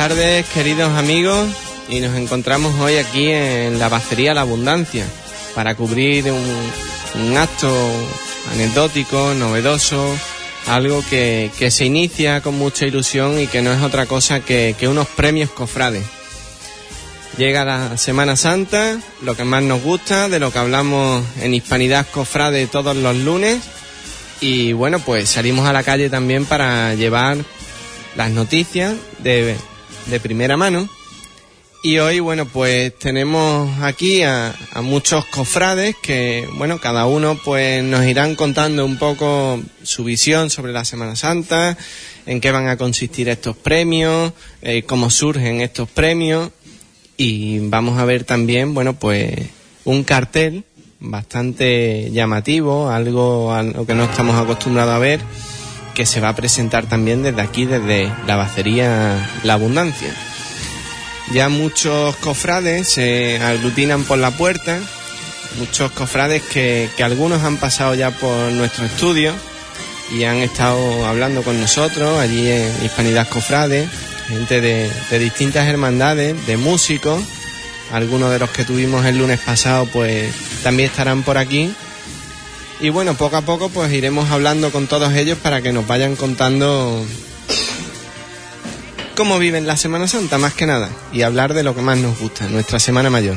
Tardes, queridos amigos, y nos encontramos hoy aquí en la Bacería La Abundancia para cubrir un, acto anecdótico, novedoso, algo que, que, se inicia con mucha ilusión y que no es otra cosa que, que unos premios cofrades. Llega la Semana Santa, lo que más nos gusta, de lo que hablamos en Hispanidad Cofrade todos los lunes. Y bueno, pues salimos a la calle también para llevar las noticias de, de primera mano. Y hoy, bueno, pues tenemos aquí a, a, muchos cofrades que, bueno, cada uno pues nos irán contando un poco su visión sobre la Semana Santa, en qué van a consistir estos premios, eh, cómo surgen estos premios. Y vamos a ver también, bueno, pues un cartel bastante llamativo, algo a lo que no estamos acostumbrados a ver, que se va a presentar también desde aquí, desde la bacería La Abundancia. Ya muchos cofrades se aglutinan por la puerta, muchos cofrades que, que, algunos han pasado ya por nuestro estudio y han estado hablando con nosotros allí en Hispanidad Cofrades, gente de, de distintas hermandades, de músicos, algunos de los que tuvimos el lunes pasado pues también estarán por aquí. Y bueno, poco a poco pues iremos hablando con todos ellos para que nos vayan contando cómo viven la Semana Santa, más que nada, y hablar de lo que más nos gusta, nuestra Semana Mayor.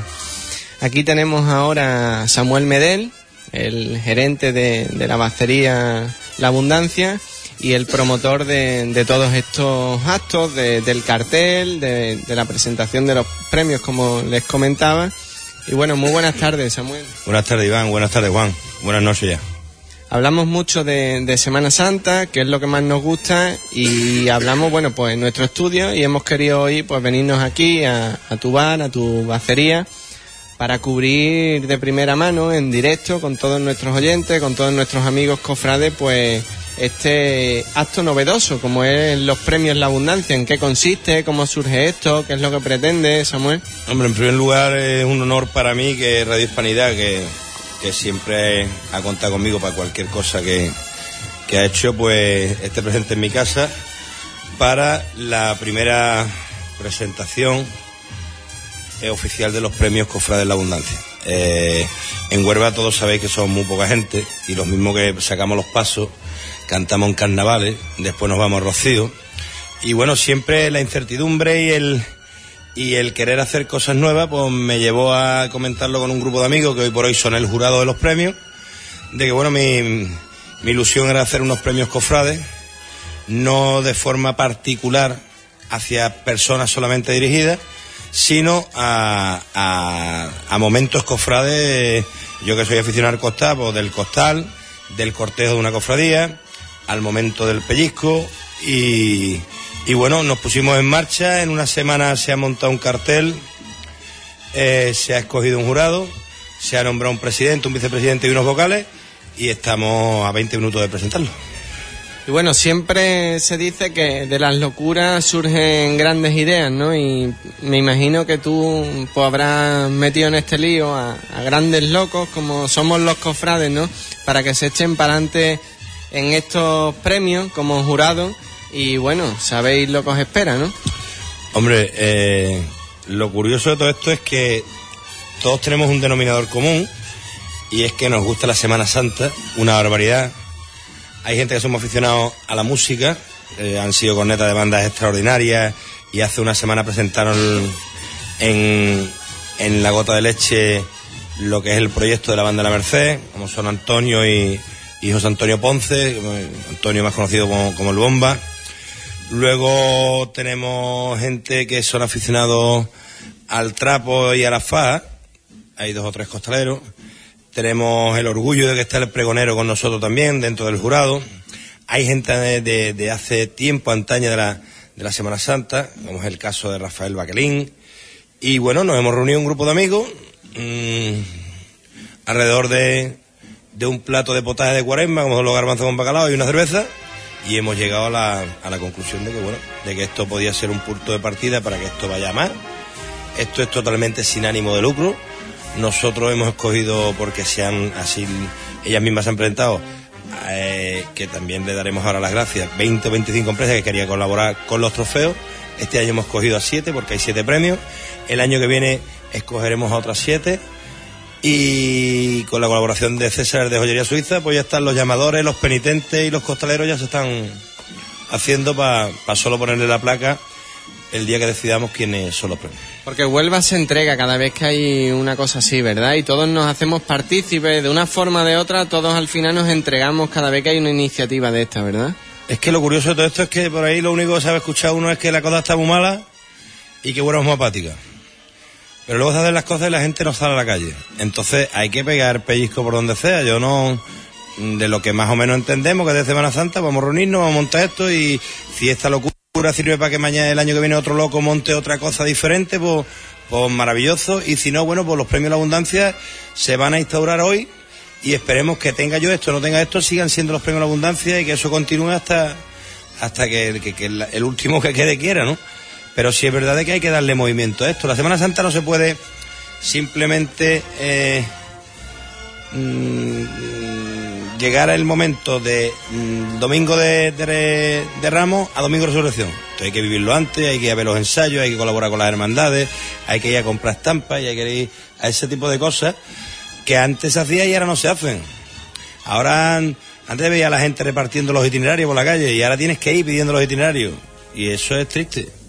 Aquí tenemos ahora a Samuel Medel, el gerente de, de la bacería La Abundancia y el promotor de, todos estos actos, de, del cartel, de, la presentación de los premios, como les comentaba. Y bueno, muy buenas tardes, Samuel. Buenas tardes, Iván. Buenas tardes, Juan. Buenas noches ya. Hablamos mucho de, de, Semana Santa, que es lo que más nos gusta, y hablamos, bueno, pues en nuestro estudio, y hemos querido hoy, pues venirnos aquí a, a tu bar, a tu bacería, para cubrir de primera mano, en directo, con todos nuestros oyentes, con todos nuestros amigos cofrades, pues este acto novedoso, como es los premios La Abundancia, en qué consiste, cómo surge esto, qué es lo que pretende, Samuel. Hombre, en primer lugar es un honor para mí que Radio Hispanidad, que, que siempre ha contado conmigo para cualquier cosa que, que ha hecho, pues esté presente en mi casa para la primera presentación eh, oficial de los premios Cofrades La Abundancia. Eh, en Huerva todos sabéis que somos muy poca gente y los mismos que sacamos los pasos cantamos en carnavales, después nos vamos a Rocío. Y bueno, siempre la incertidumbre y el, y el querer hacer cosas nuevas, pues me llevó a comentarlo con un grupo de amigos que hoy por hoy son el jurado de los premios, de que bueno, mi, ilusión era hacer unos premios cofrades, no de forma particular hacia personas solamente dirigidas, sino a, a, a momentos cofrades, yo que soy aficionado al costal, pues del costal, del cortejo de una cofradía, al momento del pellizco y, y, bueno, nos pusimos en marcha, en una semana se ha montado un cartel, eh, se ha escogido un jurado, se ha nombrado un presidente, un vicepresidente y unos vocales y estamos a 20 minutos de presentarlo. Y bueno, siempre se dice que de las locuras surgen grandes ideas, ¿no? Y me imagino que tú pues, habrás metido en este lío a, a grandes locos como somos los cofrades, ¿no? Para que se echen para adelante en estos premios como jurado y bueno, sabéis lo que os espera, ¿no? Hombre, eh, lo curioso de todo esto es que todos tenemos un denominador común y es que nos gusta la Semana Santa, una barbaridad. Hay gente que somos aficionados a la música, eh, han sido cornetas de bandas extraordinarias y hace una semana presentaron en, en La Gota de Leche lo que es el proyecto de la banda la Merced, como son Antonio y, y José Antonio Ponce, Antonio más conocido como, como, el Bomba. Luego tenemos gente que son aficionados al trapo y a la faja, hay dos o tres costaleros. Tenemos el orgullo de que está el pregonero con nosotros también dentro del jurado. Hay gente de, hace tiempo, antaña de la, de la Semana Santa, como es el caso de Rafael Baquelín. Y bueno, nos hemos reunido un grupo de amigos mmm, alrededor de, de un plato de potaje de cuaresma, como los garbanzos con bacalao y una cerveza, y hemos llegado a la, a la conclusión de que, bueno, de que esto podía ser un punto de partida para que esto vaya más. Esto es totalmente sin ánimo de lucro. Nosotros hemos escogido, porque sean así, ellas mismas se han presentado, eh, que también le daremos ahora las gracias, 20 o 25 empresas que querían colaborar con los trofeos. Este año hemos cogido a siete porque hay siete premios. El año que viene escogeremos a otras siete. Y con la colaboración de César de Joyería Suiza, pues ya están los llamadores, los penitentes y los costaleros ya se están haciendo para solo ponerle la placa el día que decidamos quiénes son los premios. Porque Huelva se entrega cada vez que hay una cosa así, ¿verdad? Y todos nos hacemos partícipes de una forma o de otra, todos al final nos entregamos cada vez que hay una iniciativa de esta, ¿verdad? Es que lo curioso de todo esto es que por ahí lo único que sabe escuchar uno es que la cosa está muy mala y que Huelva es muy apática. Pero luego se hacen las cosas y la gente no sale a la calle. Entonces hay que pegar pellizco por donde sea. Yo no, de lo que más o menos entendemos, que es de Semana Santa, vamos a reunirnos, vamos a montar esto y si esta locura sirve para que mañana el año que viene otro loco monte otra cosa diferente, pues, pues maravilloso. Y si no, bueno, pues los premios de la abundancia se van a instaurar hoy y esperemos que tenga yo esto, no tenga esto, sigan siendo los premios de la abundancia y que eso continúe hasta, hasta que, el último que quede quiera, ¿no? Pero sí es verdad que hay que darle movimiento a esto. La Semana Santa no se puede simplemente eh, mm, llegar el momento de mm, domingo de, de, Ramos a domingo de resurrección. Entonces hay que vivirlo antes, hay que ir a ver los ensayos, hay que colaborar con las hermandades, hay que ir a comprar estampas y hay que ir a ese tipo de cosas que antes se hacía y ahora no se hacen. Ahora, antes veía a la gente repartiendo los itinerarios por la calle y ahora tienes que ir pidiendo los itinerarios. Y eso es triste.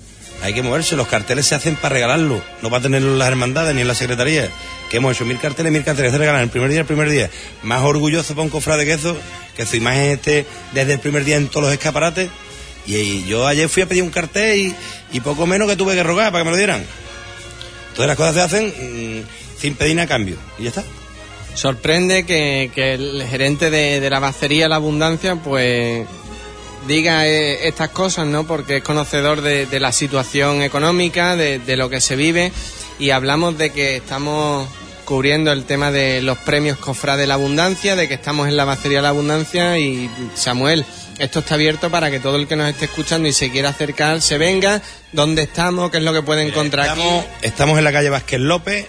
Hay que moverse, los carteles se hacen para regalarlo, no para tenerlo en las hermandades ni en la secretaría. Que hemos hecho mil carteles, mil carteles, se regalan el primer día, el primer día. Más orgulloso para un cofrade que eso, que su imagen esté desde el primer día en todos los escaparates. Y, yo ayer fui a pedir un cartel y, poco menos que tuve que rogar para que me lo dieran. Todas las cosas se hacen mm, sin pedir a cambio. Y ya está. Sorprende que, el gerente de, la bacería La Abundancia, pues diga eh, estas cosas, ¿no? Porque es conocedor de, la situación económica, de, lo que se vive, y hablamos de que estamos cubriendo el tema de los premios Cofra de la Abundancia, de que estamos en la Bacería La Abundancia, y Samuel, esto está abierto para que todo el que nos esté escuchando y se quiera acercar se venga. ¿Dónde estamos? ¿Qué es lo que puede encontrar estamos, aquí? Estamos en la calle Vázquez López,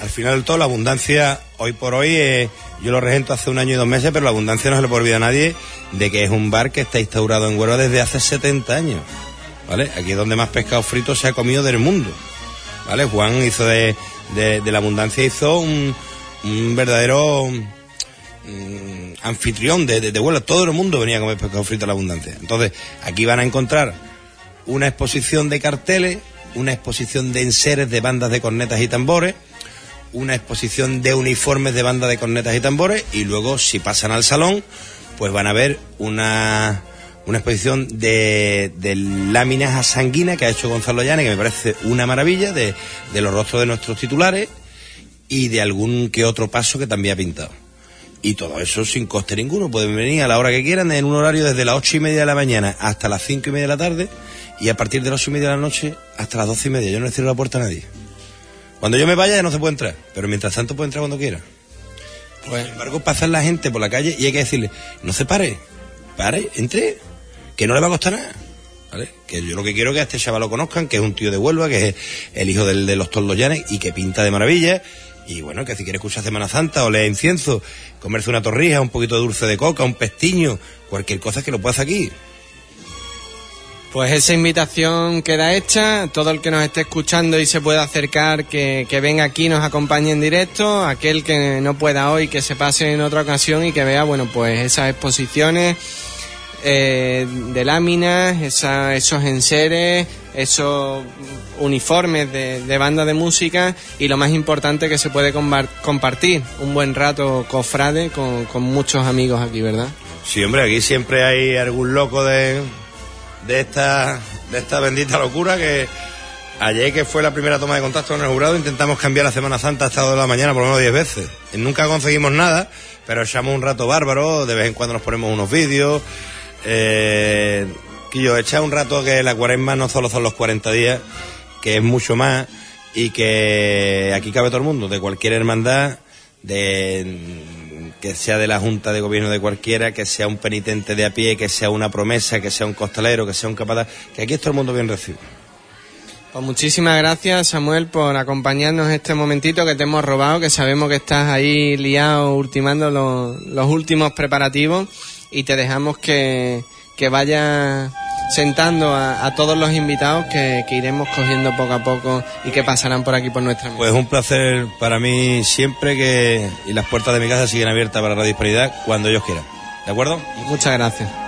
al final del todo, la abundancia, hoy por hoy, eh, yo lo regento hace un año y dos meses, pero la abundancia no se le puede olvidar a nadie de que es un bar que está instaurado en Huelva desde hace 70 años. ¿Vale? Aquí es donde más pescado frito se ha comido del mundo. ¿Vale? Juan hizo de, la abundancia, hizo un, verdadero mm, anfitrión de, de, Huelva. Todo el mundo venía a comer pescado frito a la abundancia. Entonces, aquí van a encontrar una exposición de carteles, una exposición de enseres de bandas de cornetas y tambores, una exposición de uniformes de banda de cornetas y tambores y luego si pasan al salón pues van a ver una, una exposición de, de láminas a sanguina que ha hecho Gonzalo Llane que me parece una maravilla de, de los rostros de nuestros titulares y de algún que otro paso que también ha pintado. Y todo eso sin coste ninguno. Pueden venir a la hora que quieran, en un horario desde las ocho y media de la mañana hasta las cinco y media de la tarde y a partir de las ocho y media de la noche hasta las doce y media. Yo no le cierro la puerta a nadie. Cuando yo me vaya ya no se puede entrar, pero mientras tanto puede entrar cuando quiera. Pues, sin embargo, pasar la gente por la calle y hay que decirle, no se pare, pare, entre, que no le va a costar nada. ¿Vale? Que yo lo que quiero es que a este chaval lo conozcan, que es un tío de Huelva, que es el hijo del, de los Toldoyanes y que pinta de maravilla. Y bueno, que si quiere escuchar Semana Santa o leer incienso, comerse una torrija, un poquito de dulce de coca, un pestiño, cualquier cosa que lo pueda hacer aquí. Pues esa invitación queda hecha. Todo el que nos esté escuchando y se pueda acercar, que, venga aquí, nos acompañe en directo. Aquel que no pueda hoy, que se pase en otra ocasión y que vea, bueno, pues esas exposiciones eh, de láminas, esos enseres, esos uniformes de, banda de música y lo más importante que se puede compartir un buen rato cofrade con, con muchos amigos aquí, ¿verdad? Sí, hombre, aquí siempre hay algún loco de de esta, de esta bendita locura que ayer que fue la primera toma de contacto con el jurado intentamos cambiar la Semana Santa a estado de la mañana por lo menos 10 veces. Y nunca conseguimos nada, pero echamos un rato bárbaro, de vez en cuando nos ponemos unos vídeos. Eh, que yo echa un rato que la cuaresma no solo son los 40 días, que es mucho más y que aquí cabe todo el mundo, de cualquier hermandad, de que sea de la Junta de Gobierno de cualquiera, que sea un penitente de a pie, que sea una promesa, que sea un costalero, que sea un capataz, que aquí es todo el mundo bien recibido. Pues muchísimas gracias Samuel por acompañarnos este momentito que te hemos robado, que sabemos que estás ahí liado ultimando los, últimos preparativos y te dejamos que, que vayas sentando a, todos los invitados que, iremos cogiendo poco a poco y que pasarán por aquí por nuestra mesa. Pues un placer para mí siempre que y las puertas de mi casa siguen abiertas para la Hispanidad cuando ellos quieran. ¿De acuerdo? Muchas gracias.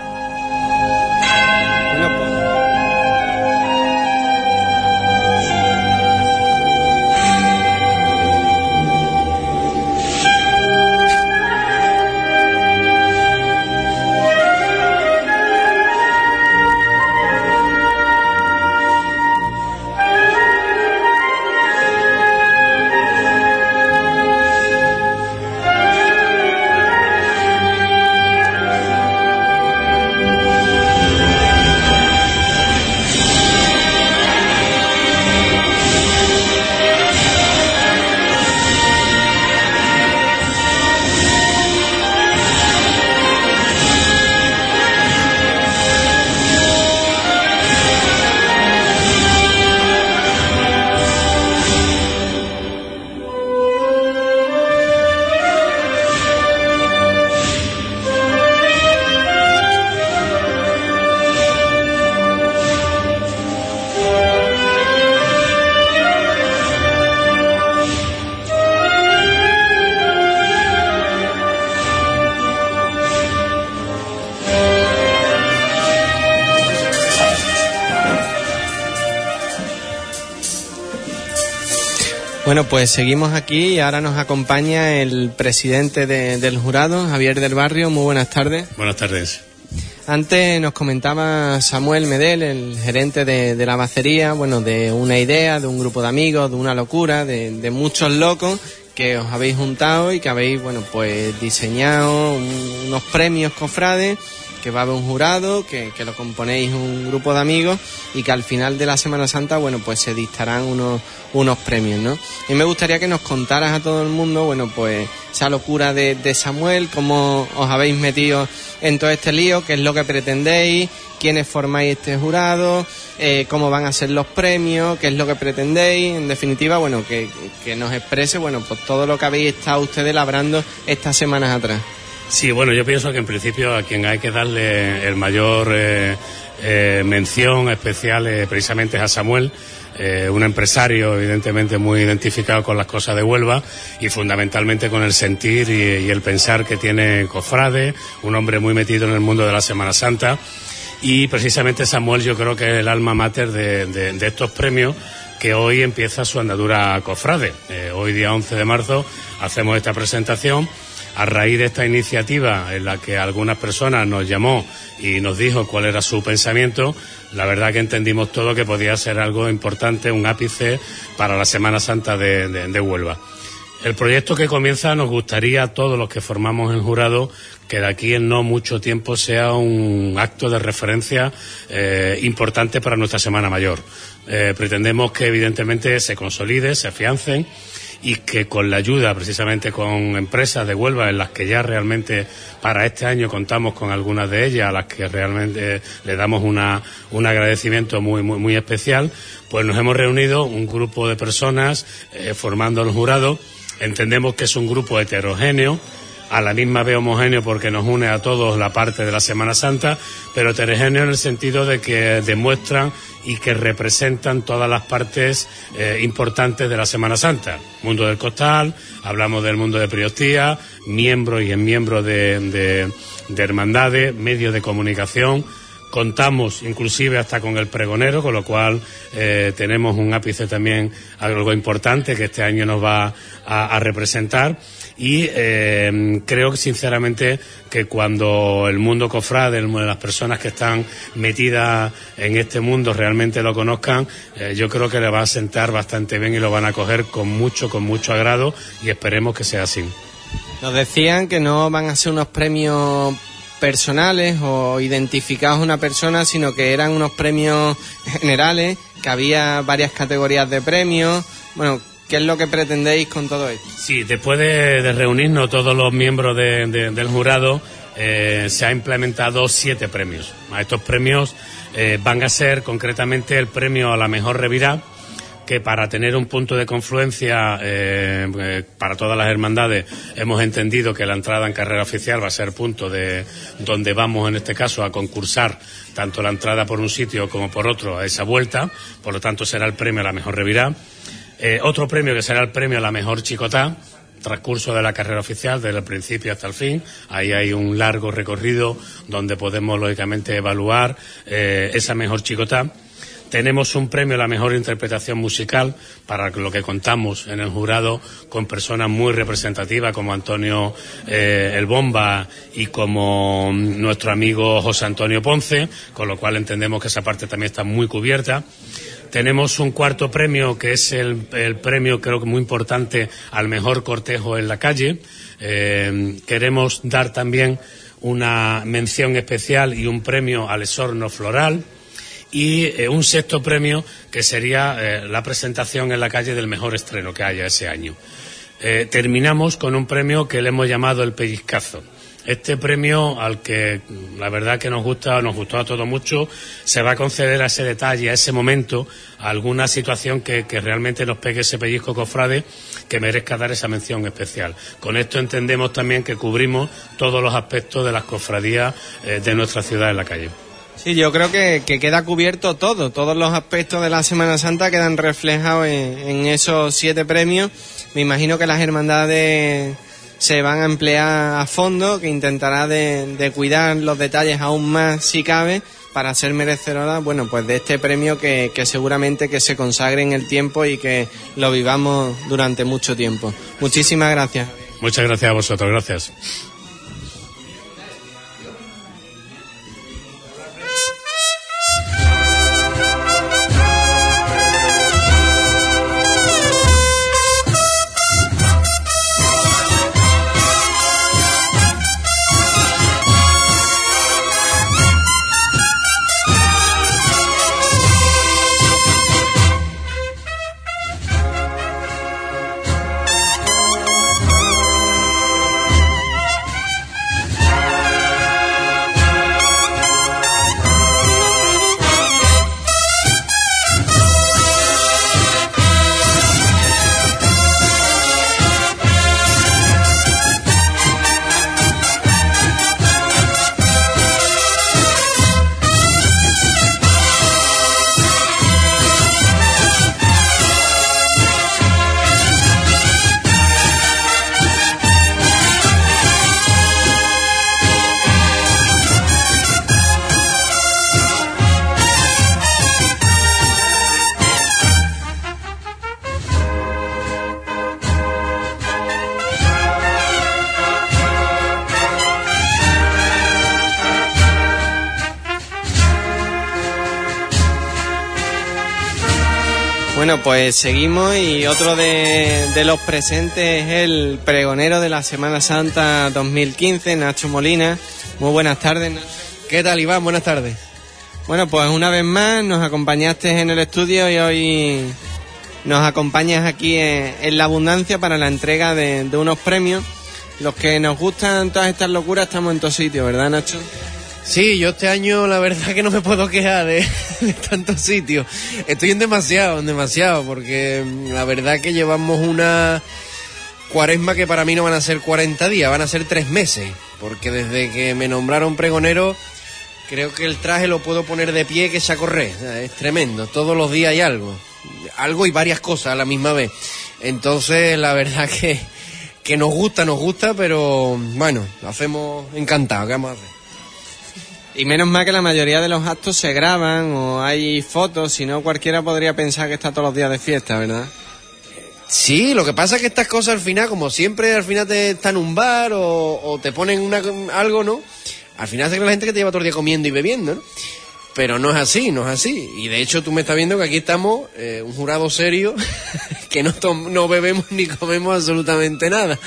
Bueno, pues seguimos aquí y ahora nos acompaña el presidente del jurado, Javier del Barrio. Muy buenas tardes. Buenas tardes. Antes nos comentaba Samuel Medel, el gerente de, la bacería, bueno, de una idea, de un grupo de amigos, de una locura, de, de muchos locos que os habéis juntado y que habéis, bueno, pues diseñado unos premios cofrades que va a haber un jurado, que, lo componéis un grupo de amigos y que al final de la Semana Santa, bueno, pues se dictarán unos, unos premios, ¿no? Y me gustaría que nos contaras a todo el mundo, bueno, pues esa locura de, Samuel, cómo os habéis metido en todo este lío, qué es lo que pretendéis, quiénes formáis este jurado, eh, cómo van a ser los premios, qué es lo que pretendéis, en definitiva, bueno, que, que nos exprese, bueno, pues todo lo que habéis estado ustedes labrando estas semanas atrás. Sí, bueno, yo pienso que en principio a quien hay que darle el mayor eh, eh, mención especial precisamente es a Samuel. Eh, un empresario evidentemente muy identificado con las cosas de Huelva y fundamentalmente con el sentir y, el pensar que tiene Cofrade, un hombre muy metido en el mundo de la Semana Santa y precisamente Samuel yo creo que es el alma mater de, estos premios que hoy empieza su andadura Cofrade. hoy día 11 de marzo hacemos esta presentación a raíz de esta iniciativa en la que algunas personas nos llamó y nos dijo cuál era su pensamiento, la verdad que entendimos todo que podía ser algo importante, un ápice para la Semana Santa de, Huelva. El proyecto que comienza nos gustaría a todos los que formamos el jurado que de aquí en no mucho tiempo sea un acto de referencia eh, importante para nuestra Semana Mayor. Eh, pretendemos que evidentemente se consolide, se afiancen y que con la ayuda precisamente con empresas de Huelva en las que ya realmente para este año contamos con algunas de ellas a las que realmente le damos una, un agradecimiento muy, muy, muy especial, pues nos hemos reunido un grupo de personas eh, formando el jurado. Entendemos que es un grupo heterogéneo, a la misma vez homogéneo porque nos une a todos la parte de la Semana Santa, pero heterogéneo en el sentido de que demuestran y que representan todas las partes eh, importantes de la Semana Santa. Mundo del costal, hablamos del mundo de Priostía, miembros y en miembros de, hermandades, medios de comunicación, contamos inclusive hasta con el pregonero, con lo cual eh, tenemos un ápice también algo importante que este año nos va a representar y eh, creo que sinceramente que cuando el mundo cofrade, las personas que están metidas en este mundo realmente lo conozcan, eh, yo creo que le va a sentar bastante bien y lo van a coger con mucho, con mucho agrado y esperemos que sea así. Nos decían que no van a ser unos premios personales o identificados a una persona, sino que eran unos premios generales, que había varias categorías de premios. Bueno, ¿Qué es lo que pretendéis con todo esto? Sí, después de, reunirnos todos los miembros del jurado, eh, se ha implementado siete premios. Estos premios eh, van a ser concretamente el premio a la mejor revirá, que para tener un punto de confluencia eh, para todas las hermandades hemos entendido que la entrada en carrera oficial va a ser punto de donde vamos en este caso a concursar tanto la entrada por un sitio como por otro a esa vuelta, por lo tanto será el premio a la mejor revirá. Eh, otro premio que será el premio a la mejor chicotá, transcurso de la carrera oficial, desde el principio hasta el fin. Ahí hay un largo recorrido donde podemos, lógicamente, evaluar esa mejor chicotá. Tenemos un premio a la mejor interpretación musical para lo que contamos en el jurado con personas muy representativas como Antonio eh, El Bomba y como nuestro amigo José Antonio Ponce, con lo cual entendemos que esa parte también está muy cubierta. Tenemos un cuarto premio que es el, premio, creo que muy importante, al mejor cortejo en la calle. Eh, queremos dar también una mención especial y un premio al esorno floral y eh, un sexto premio que sería eh, la presentación en la calle del mejor estreno que haya ese año. Terminamos con un premio que le hemos llamado el pellizcazo. Este premio, al que la verdad que nos gusta, nos gustó a todos mucho, se va a conceder a ese detalle, a ese momento, alguna situación que, realmente nos pegue ese pellizco cofrade que merezca dar esa mención especial. Con esto entendemos también que cubrimos todos los aspectos de las cofradías de nuestra ciudad en la calle. Sí, yo creo que, queda cubierto todo, todos los aspectos de la Semana Santa quedan reflejados en, esos siete premios. Me imagino que las hermandades se van a emplear a fondo, que intentará de, cuidar los detalles aún más si cabe para ser merecedora, bueno, pues de este premio que, que, seguramente que se consagre en el tiempo y que lo vivamos durante mucho tiempo. Muchísimas gracias. Muchas gracias a vosotros, gracias. Bueno, pues seguimos y otro de, los presentes es el pregonero de la Semana Santa 2015, Nacho Molina. Muy buenas tardes, Nacho. ¿Qué tal, Iván? Buenas tardes. Bueno, pues una vez más nos acompañaste en el estudio y hoy nos acompañas aquí en, la abundancia para la entrega de, de unos premios. Los que nos gustan todas estas locuras estamos en todos sitios, ¿verdad, Nacho? Sí, yo este año la verdad que no me puedo quejar de, tantos sitios. Estoy en demasiado, en demasiado, porque mm, la verdad que llevamos una cuaresma que para mí no van a ser 40 días, van a ser tres meses, porque desde que me nombraron pregonero, creo que el traje lo puedo poner de pie que se correr. Es tremendo, todos los días hay algo, algo y varias cosas a la misma vez. Entonces, la verdad que, que nos gusta, nos gusta, pero bueno, lo hacemos encantado, ¿qué vamos a hacer? Y menos mal que la mayoría de los actos se graban o hay fotos, si no cualquiera podría pensar que está todos los días de fiesta, ¿verdad? Sí, lo que pasa es que estas cosas al final, como siempre, al final te están en un bar o, te ponen una, algo, ¿no? Al final es la gente que te lleva todo el día comiendo y bebiendo, ¿no? Pero no es así, no es así. Y de hecho tú me estás viendo que aquí estamos, eh, un jurado serio, que no, no bebemos ni comemos absolutamente nada.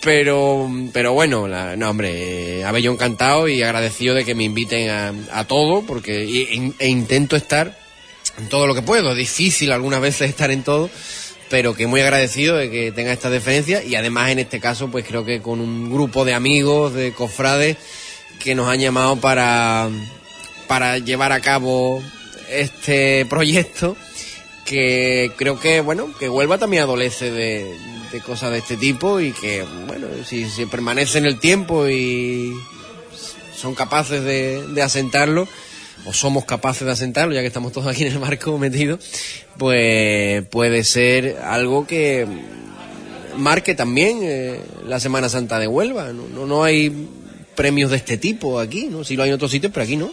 Pero, pero bueno, no, hombre, eh, yo encantado y agradecido de que me inviten a, a todo, porque e, intento estar en todo lo que puedo. Difícil algunas veces estar en todo, pero que muy agradecido de que tenga esta deferencia y además en este caso, pues creo que con un grupo de amigos, de cofrades, que nos han llamado para, para llevar a cabo este proyecto que creo que, bueno, que Huelva también adolece de, de cosas de este tipo y que, bueno, si, si permanece en el tiempo y son capaces de, de asentarlo, o somos capaces de asentarlo, ya que estamos todos aquí en el marco metidos, pues puede ser algo que marque también eh, la Semana Santa de Huelva. No, no, no hay premios de este tipo aquí, ¿no? Sí lo hay en otros sitios, pero aquí no.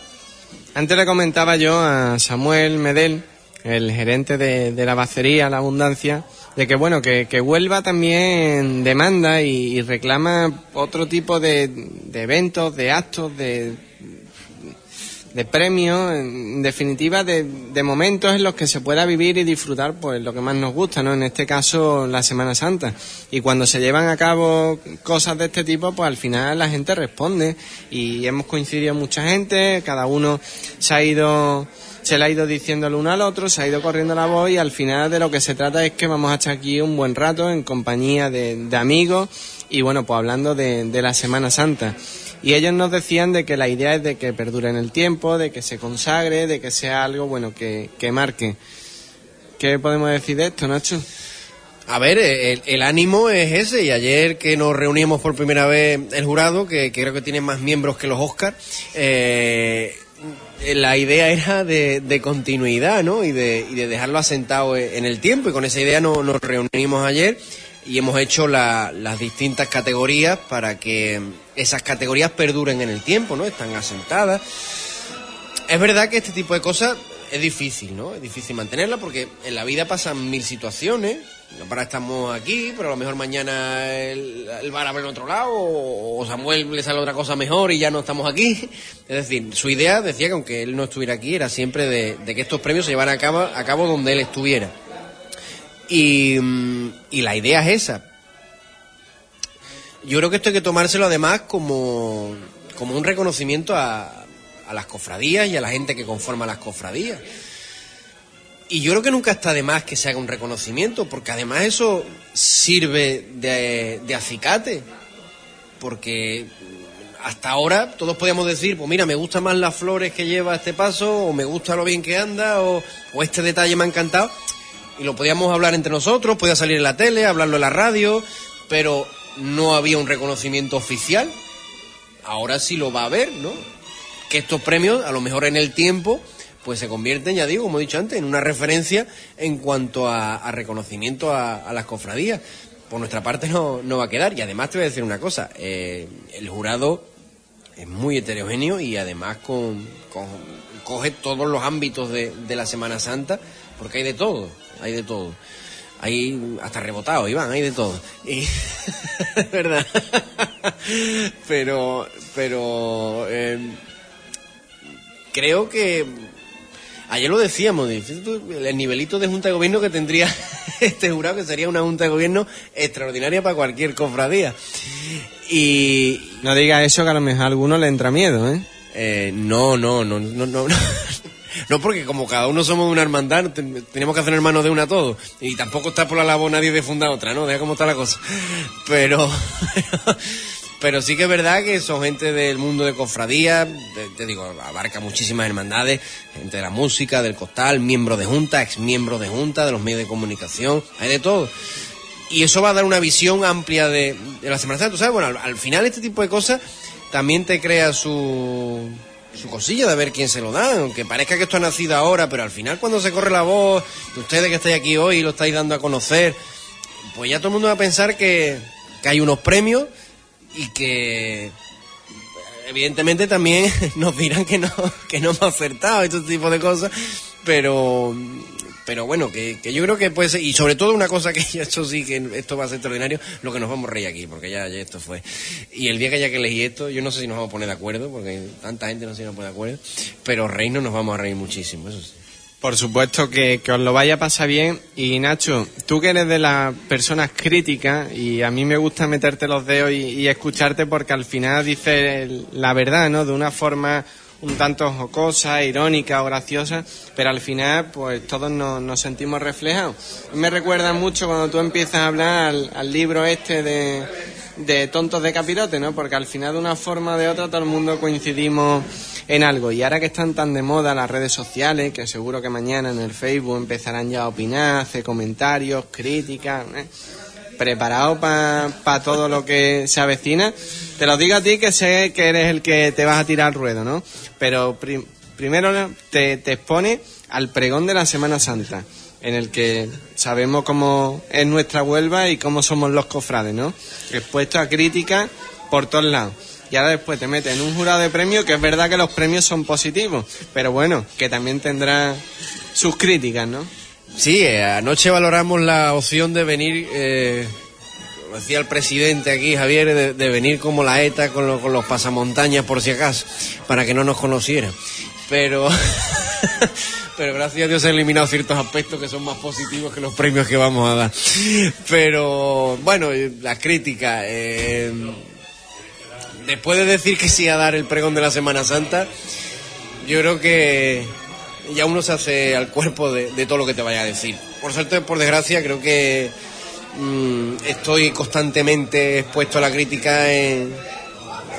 Antes le comentaba yo a Samuel Medel, el gerente de la bacería La Abundancia, de que bueno, que, que Huelva también demanda y, y reclama otro tipo de, de eventos, de actos, de, de premios, en definitiva de, de momentos en los que se pueda vivir y disfrutar pues lo que más nos gusta, ¿no? En este caso la Semana Santa. Y cuando se llevan a cabo cosas de este tipo, pues al final la gente responde y hemos coincidido mucha gente, cada uno se ha ido se le ha ido diciendo el uno al otro, se ha ido corriendo la voz y al final de lo que se trata es que vamos a estar aquí un buen rato en compañía de, amigos y bueno, pues hablando de, la Semana Santa. Y ellos nos decían de que la idea es de que perdure en el tiempo, de que se consagre, de que sea algo bueno que, que marque. ¿Qué podemos decir de esto, Nacho? A ver, el, el, ánimo es ese, y ayer que nos reunimos por primera vez el jurado, que, que creo que tiene más miembros que los Oscars, eh, la idea era de, de continuidad, ¿no? Y de, y de, dejarlo asentado en el tiempo, y con esa idea no, nos reunimos ayer y hemos hecho la, las distintas categorías para que esas categorías perduren en el tiempo, ¿no? Están asentadas. Es verdad que este tipo de cosas es difícil, ¿no? Es difícil mantenerla porque en la vida pasan mil situaciones. Para estamos aquí, pero a lo mejor mañana el, el bar abre en otro lado, o, Samuel le sale otra cosa mejor y ya no estamos aquí. Es decir, su idea decía que aunque él no estuviera aquí, era siempre de, que estos premios se llevaran a cabo, a cabo donde él estuviera. Y, y la idea es esa. Yo creo que esto hay que tomárselo además como, como un reconocimiento a, a las cofradías y a la gente que conforma las cofradías. Y yo creo que nunca está de más que se haga un reconocimiento, porque además eso sirve de, acicate. Porque hasta ahora todos podíamos decir, pues mira, me gustan más las flores que lleva este paso, o me gusta lo bien que anda, o, o este detalle me ha encantado. Y lo podíamos hablar entre nosotros, podía salir en la tele, hablarlo en la radio, pero no había un reconocimiento oficial. Ahora sí lo va a haber, ¿no? Estos premios, a lo mejor en el tiempo, pues se convierten, ya digo, como he dicho antes, en una referencia en cuanto a, reconocimiento a, las cofradías. Por nuestra parte no, no, va a quedar. Y además te voy a decir una cosa, eh, el jurado es muy heterogéneo y además con, coge todos los ámbitos de, de la Semana Santa, porque hay de todo, hay de todo hay hasta rebotado, Iván, hay de todo. Y, verdad. pero, pero eh, creo que ayer lo decíamos, el nivelito de junta de gobierno que tendría este jurado, que sería una junta de gobierno extraordinaria para cualquier cofradía. Y no diga eso que a lo mejor a alguno le entra miedo, ¿eh? eh no, no, no, no, no. No, porque como cada uno somos una hermandad, tenemos que hacer hermanos de una todos. Y tampoco está por la labor nadie de fundar otra, ¿no? Deja cómo está la cosa. Pero, pero sí que es verdad que son gente del mundo de cofradía, te, digo, abarca muchísimas hermandades, gente de la música, del costal, miembros de junta, ex miembros de junta, de los medios de comunicación, hay de todo. Y eso va a dar una visión amplia de, la Semana Santa. ¿Sabes? Bueno, al, al final este tipo de cosas también te crea su su cosilla de ver quién se lo da, aunque parezca que esto ha nacido ahora, pero al final cuando se corre la voz de ustedes que estáis aquí hoy y lo estáis dando a conocer, pues ya todo el mundo va a pensar que, que hay unos premios y que evidentemente también nos dirán que no, que no hemos acertado, este tipo de cosas, pero pero bueno, que, que, yo creo que puede ser, y sobre todo una cosa que esto sí, que esto va a ser extraordinario, lo que nos vamos a reír aquí, porque ya, ya esto fue. Y el día que haya que elegir esto, yo no sé si nos vamos a poner de acuerdo, porque tanta gente no si nos pone de acuerdo, pero reírnos nos vamos a reír muchísimo, eso sí. Por supuesto que, que, os lo vaya a pasar bien. Y Nacho, tú que eres de las personas críticas, y a mí me gusta meterte los dedos y, escucharte porque al final dices la verdad, ¿no? De una forma un tanto jocosa, irónica o graciosa, pero al final pues todos nos, nos sentimos reflejados. Me recuerda mucho cuando tú empiezas a hablar al, al libro este de, de Tontos de Capirote, ¿no? Porque al final de una forma o de otra todo el mundo coincidimos en algo. Y ahora que están tan de moda las redes sociales, que seguro que mañana en el Facebook empezarán ya a opinar, hacer comentarios, críticas, ¿eh? preparado para todo lo que se avecina. Te lo digo a ti que sé que eres el que te vas a tirar al ruedo, ¿no? Pero prim- primero te, te expone al pregón de la Semana Santa, en el que sabemos cómo es nuestra Huelva y cómo somos los cofrades, ¿no? Expuesto a críticas por todos lados. Y ahora después te metes en un jurado de premios, que es verdad que los premios son positivos, pero bueno, que también tendrá sus críticas, ¿no? Sí, eh, anoche valoramos la opción de venir, eh, como decía el presidente aquí, Javier, de, venir como la ETA con, lo- con los pasamontañas por si acaso, para que no nos conocieran. Pero, pero gracias a Dios han eliminado ciertos aspectos que son más positivos que los premios que vamos a dar. Pero, bueno, eh, la crítica. eh, después de decir que sí a dar el pregón de la Semana Santa, yo creo que ya uno se hace al cuerpo de, todo lo que te vaya a decir. Por suerte, por desgracia, creo que mm, estoy constantemente expuesto a la crítica en,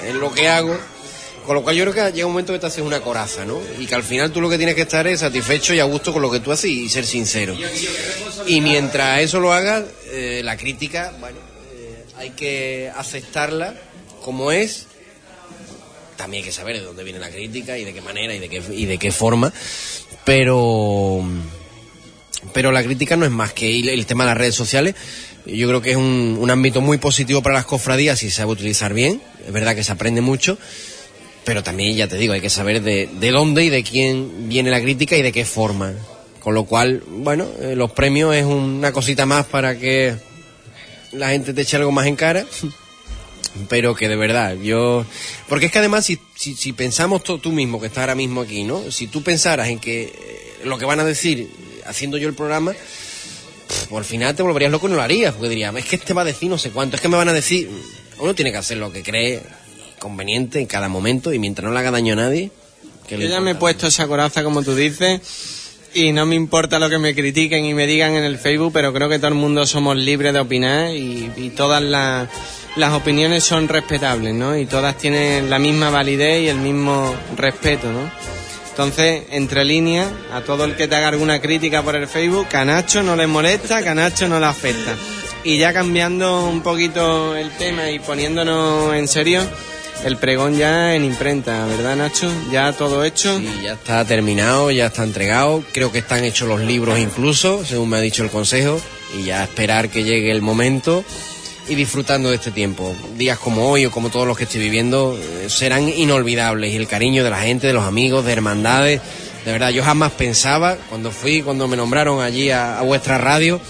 en lo que hago. Con lo cual yo creo que llega un momento que te haces una coraza, ¿no? Y que al final tú lo que tienes que estar es satisfecho y a gusto con lo que tú haces y ser sincero. Y mientras eso lo hagas, eh, la crítica, bueno, eh, hay que aceptarla como es. También hay que saber de dónde viene la crítica y de qué manera y de qué, y de qué forma. Pero pero la crítica no es más que el, el tema de las redes sociales. Yo creo que es un, un ámbito muy positivo para las cofradías si se sabe utilizar bien. Es verdad que se aprende mucho, pero también, ya te digo, hay que saber de, de dónde y de quién viene la crítica y de qué forma. Con lo cual, bueno, eh, los premios es una cosita más para que la gente te eche algo más en cara. Pero que de verdad, yo... Porque es que además, si, si, si pensamos tú, tú mismo, que estás ahora mismo aquí, ¿no? Si tú pensaras en que eh, lo que van a decir eh, haciendo yo el programa, pff, por final te volverías loco y no lo harías, porque dirías, es que este va a decir no sé cuánto, es que me van a decir... Uno tiene que hacer lo que cree conveniente en cada momento y mientras no le haga daño a nadie... Yo ya me he puesto esa coraza, como tú dices, y no me importa lo que me critiquen y me digan en el Facebook, pero creo que todo el mundo somos libres de opinar y, todas las, las opiniones son respetables, ¿no? Y todas tienen la misma validez y el mismo respeto, ¿no? Entonces, entre líneas, a todo el que te haga alguna crítica por el Facebook, que a Nacho no le molesta, que a Nacho no le afecta. Y ya cambiando un poquito el tema y poniéndonos en serio, el pregón ya en imprenta, ¿verdad Nacho? Ya todo hecho. Sí, ya está terminado, ya está entregado. Creo que están hechos los libros incluso, según me ha dicho el consejo. Y ya esperar que llegue el momento y disfrutando de este tiempo. Días como hoy o como todos los que estoy viviendo eh, serán inolvidables. Y el cariño de la gente, de los amigos, de hermandades. De verdad, yo jamás pensaba, cuando fui, cuando me nombraron allí a, a vuestra radio,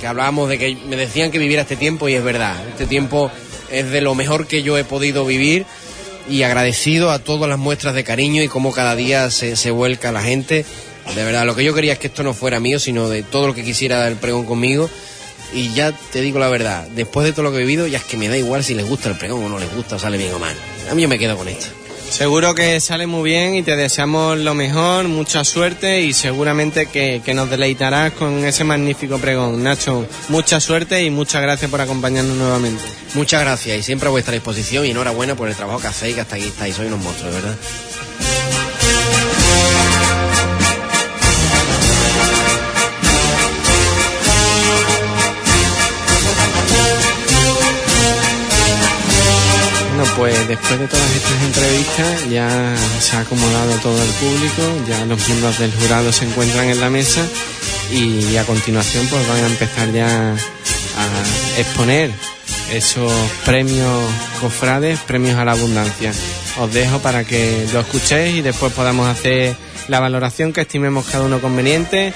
que hablábamos de que me decían que viviera este tiempo y es verdad. Este tiempo es de lo mejor que yo he podido vivir y agradecido a todas las muestras de cariño y cómo cada día se, se vuelca la gente. De verdad, lo que yo quería es que esto no fuera mío, sino de todo lo que quisiera el pregón conmigo. Y ya te digo la verdad, después de todo lo que he vivido, ya es que me da igual si les gusta el pregón o no les gusta, o sale bien o mal. A mí yo me quedo con esto. Seguro que sale muy bien y te deseamos lo mejor, mucha suerte y seguramente que, que nos deleitarás con ese magnífico pregón. Nacho, mucha suerte y muchas gracias por acompañarnos nuevamente. Muchas gracias y siempre a vuestra disposición y enhorabuena por el trabajo que hacéis, que hasta aquí estáis, sois unos monstruos, verdad. Pues después de todas estas entrevistas ya se ha acomodado todo el público, ya los miembros del jurado se encuentran en la mesa y a continuación pues van a empezar ya a exponer esos premios cofrades, premios a la abundancia. Os dejo para que lo escuchéis y después podamos hacer la valoración que estimemos cada uno conveniente,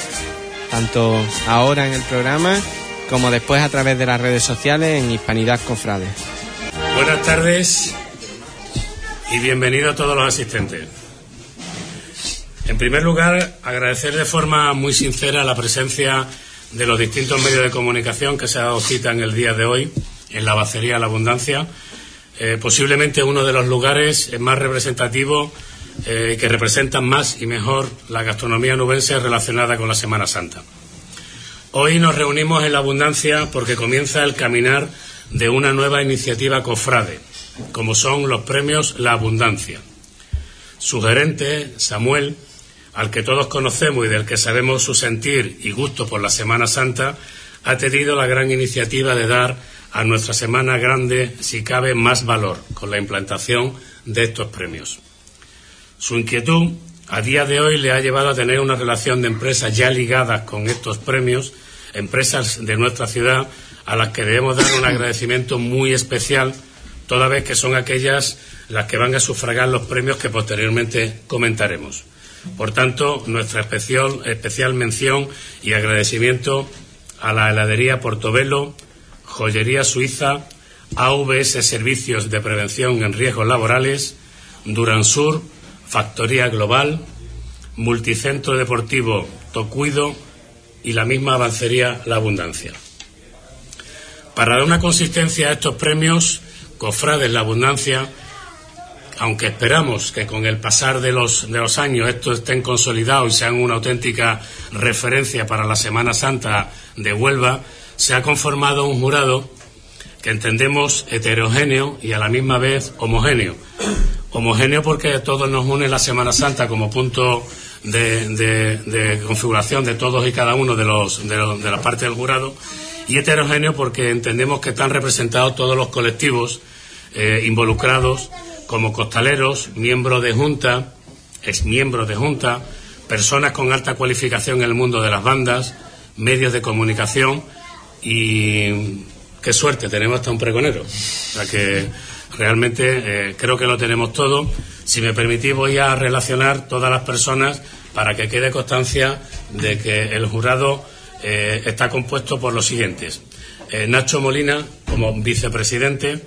tanto ahora en el programa como después a través de las redes sociales en Hispanidad Cofrades. Buenas tardes y bienvenidos a todos los asistentes. En primer lugar, agradecer de forma muy sincera la presencia de los distintos medios de comunicación que se ha dado cita en el día de hoy en la Bacería La Abundancia, eh, posiblemente uno de los lugares más representativos eh, que representan más y mejor la gastronomía nubense relacionada con la Semana Santa. Hoy nos reunimos en la abundancia porque comienza el caminar de una nueva iniciativa cofrade, como son los premios La Abundancia. Su gerente, Samuel, al que todos conocemos y del que sabemos su sentir y gusto por la Semana Santa, ha tenido la gran iniciativa de dar a nuestra Semana Grande, si cabe, más valor con la implantación de estos premios. Su inquietud a día de hoy le ha llevado a tener una relación de empresas ya ligadas con estos premios, empresas de nuestra ciudad a las que debemos dar un agradecimiento muy especial, toda vez que son aquellas las que van a sufragar los premios que posteriormente comentaremos. Por tanto, nuestra especial, especial mención y agradecimiento a la heladería Portobelo, Joyería Suiza, AVS Servicios de Prevención en Riesgos Laborales, Duransur, Factoría Global, Multicentro Deportivo Tocuido y la misma avancería La Abundancia. Para dar una consistencia a estos premios, Cofrades La Abundancia, aunque esperamos que con el pasar de los, de los años estos estén consolidados y sean una auténtica referencia para la Semana Santa de Huelva, se ha conformado un jurado que entendemos heterogéneo y a la misma vez homogéneo. Homogéneo porque a todos nos une la Semana Santa como punto de, configuración de todos y cada uno de, de, los, de la parte del jurado y heterogéneo porque entendemos que están representados todos los colectivos eh, involucrados como costaleros, miembros de junta, exmiembros de junta, personas con alta cualificación en el mundo de las bandas, medios de comunicación y qué suerte, tenemos hasta un pregonero. O sea que realmente eh, creo que lo tenemos todo. Si me permitís voy a relacionar todas las personas para que quede constancia de que el jurado eh, está compuesto por los siguientes. Eh, Nacho Molina como vicepresidente,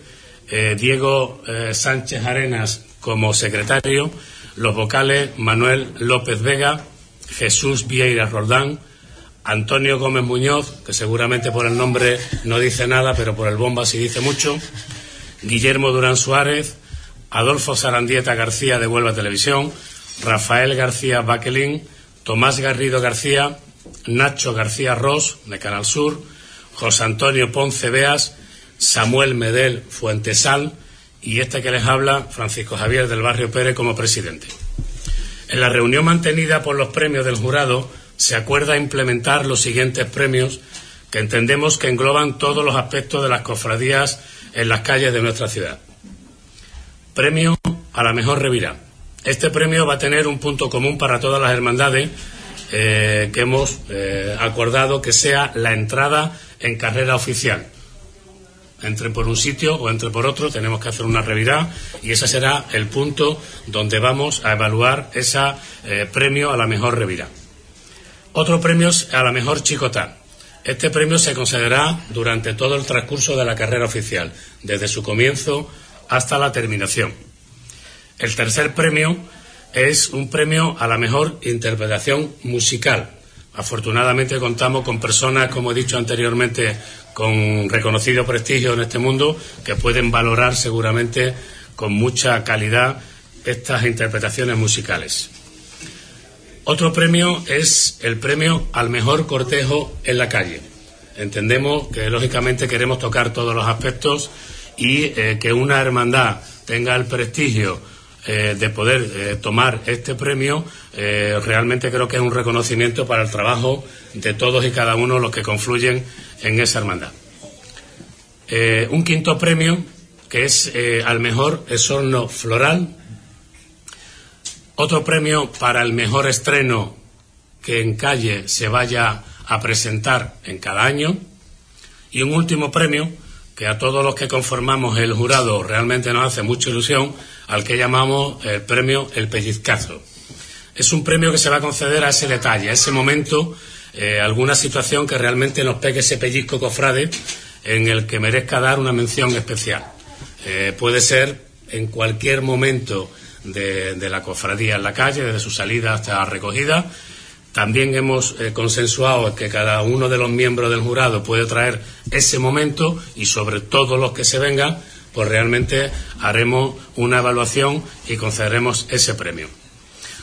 Diego Sánchez Arenas como secretario, los vocales Manuel López Vega, Jesús Vieira Roldán, Antonio Gómez Muñoz, que seguramente por el nombre no dice nada, pero por el bomba sí dice mucho, Guillermo Durán Suárez, Adolfo Sarandieta García de Huelva Televisión, Rafael García Baquelín, Tomás Garrido García, Nacho García Ross, de Canal Sur, José Antonio Ponce Beas, Samuel Medel Fuentesal y este que les habla, Francisco Javier del Barrio Pérez, como presidente. En la reunión mantenida por los premios del jurado, se acuerda implementar los siguientes premios que entendemos que engloban todos los aspectos de las cofradías en las calles de nuestra ciudad. Premio a la mejor revirá. Este premio va a tener un punto común para todas las hermandades eh, que hemos eh, acordado que sea la entrada en carrera oficial. Entre por un sitio o entre por otro, tenemos que hacer una revirá y ese será el punto donde vamos a evaluar ese eh, premio a la mejor revirá. Otro premio es a la mejor chicotá. Este premio se concederá durante todo el transcurso de la carrera oficial, desde su comienzo hasta la terminación. El tercer premio es un premio a la mejor interpretación musical. Afortunadamente contamos con personas, como he dicho anteriormente, con reconocido prestigio en este mundo, que pueden valorar seguramente con mucha calidad estas interpretaciones musicales. Otro premio es el premio al mejor cortejo en la calle. Entendemos que lógicamente queremos tocar todos los aspectos y eh, que una hermandad tenga el prestigio eh, de poder eh, tomar este premio, realmente creo que es un reconocimiento para el trabajo de todos y cada uno los que confluyen en esa hermandad. un quinto premio que es al mejor esorno floral otro premio para el mejor estreno que en calle se vaya a presentar en cada año. Y un último premio que a todos los que conformamos el jurado realmente nos hace mucha ilusión, al que llamamos el premio El Pellizcazo. Es un premio que se va a conceder a ese detalle, a ese momento, eh, alguna situación que realmente nos pegue ese pellizco cofrade en el que merezca dar una mención especial. Eh, puede ser en cualquier momento de, la cofradía en la calle, desde su salida hasta la recogida. También hemos eh, consensuado que cada uno de los miembros del jurado puede traer ese momento y sobre todo los que se vengan, pues realmente haremos una evaluación y concederemos ese premio.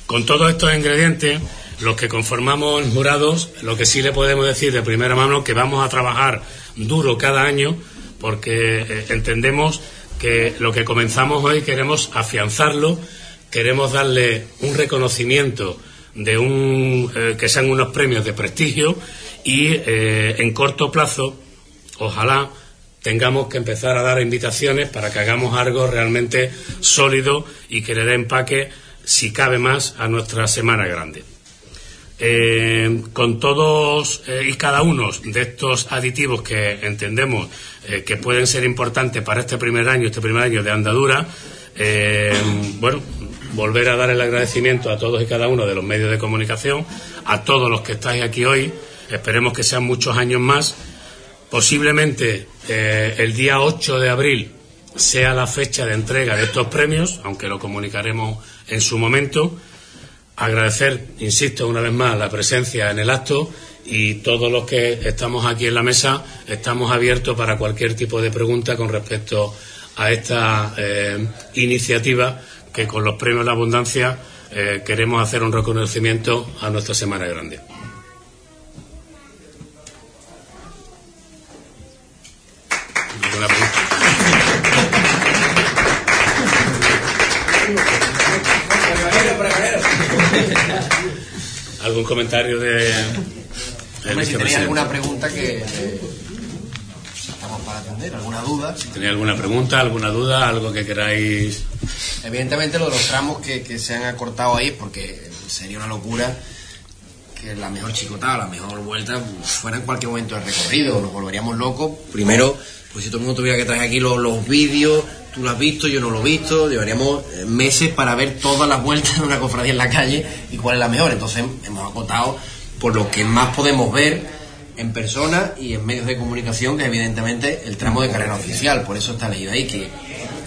Con todos estos ingredientes, los que conformamos jurados, lo que sí le podemos decir de primera mano que vamos a trabajar duro cada año porque eh, entendemos que lo que comenzamos hoy queremos afianzarlo, queremos darle un reconocimiento de un eh, que sean unos premios de prestigio y eh, en corto plazo, ojalá tengamos que empezar a dar invitaciones para que hagamos algo realmente sólido y que le dé empaque, si cabe más, a nuestra semana grande. Eh, con todos y cada uno de estos aditivos que entendemos que pueden ser importantes para este primer año, este primer año de andadura, bueno, volver a dar el agradecimiento a todos y cada uno de los medios de comunicación, a todos los que estáis aquí hoy. Esperemos que sean muchos años más. Posiblemente eh, el día 8 de abril sea la fecha de entrega de estos premios, aunque lo comunicaremos en su momento. Agradecer, insisto una vez más, la presencia en el acto y todos los que estamos aquí en la mesa estamos abiertos para cualquier tipo de pregunta con respecto a esta eh, iniciativa que con los premios de abundancia eh, queremos hacer un reconocimiento a nuestra Semana Grande. ¿Algún comentario de... si tenéis alguna pregunta que ¿Alguna duda? Si tenéis alguna pregunta, alguna duda, algo que queráis. Evidentemente, lo de los tramos que, se han acortado ahí, porque sería una locura que la mejor chicotada, la mejor vuelta fuera en cualquier momento del recorrido. Nos volveríamos locos. Primero, pues si todo el mundo tuviera que traer aquí los, los vídeos, tú lo has visto, yo no lo he visto, llevaríamos eh, meses para ver todas las vueltas de una cofradía en la calle y cuál es la mejor. Entonces, hemos acotado por lo que más podemos ver en persona y en medios de comunicación, que es evidentemente el tramo de carrera oficial. Por eso está leído ahí, que,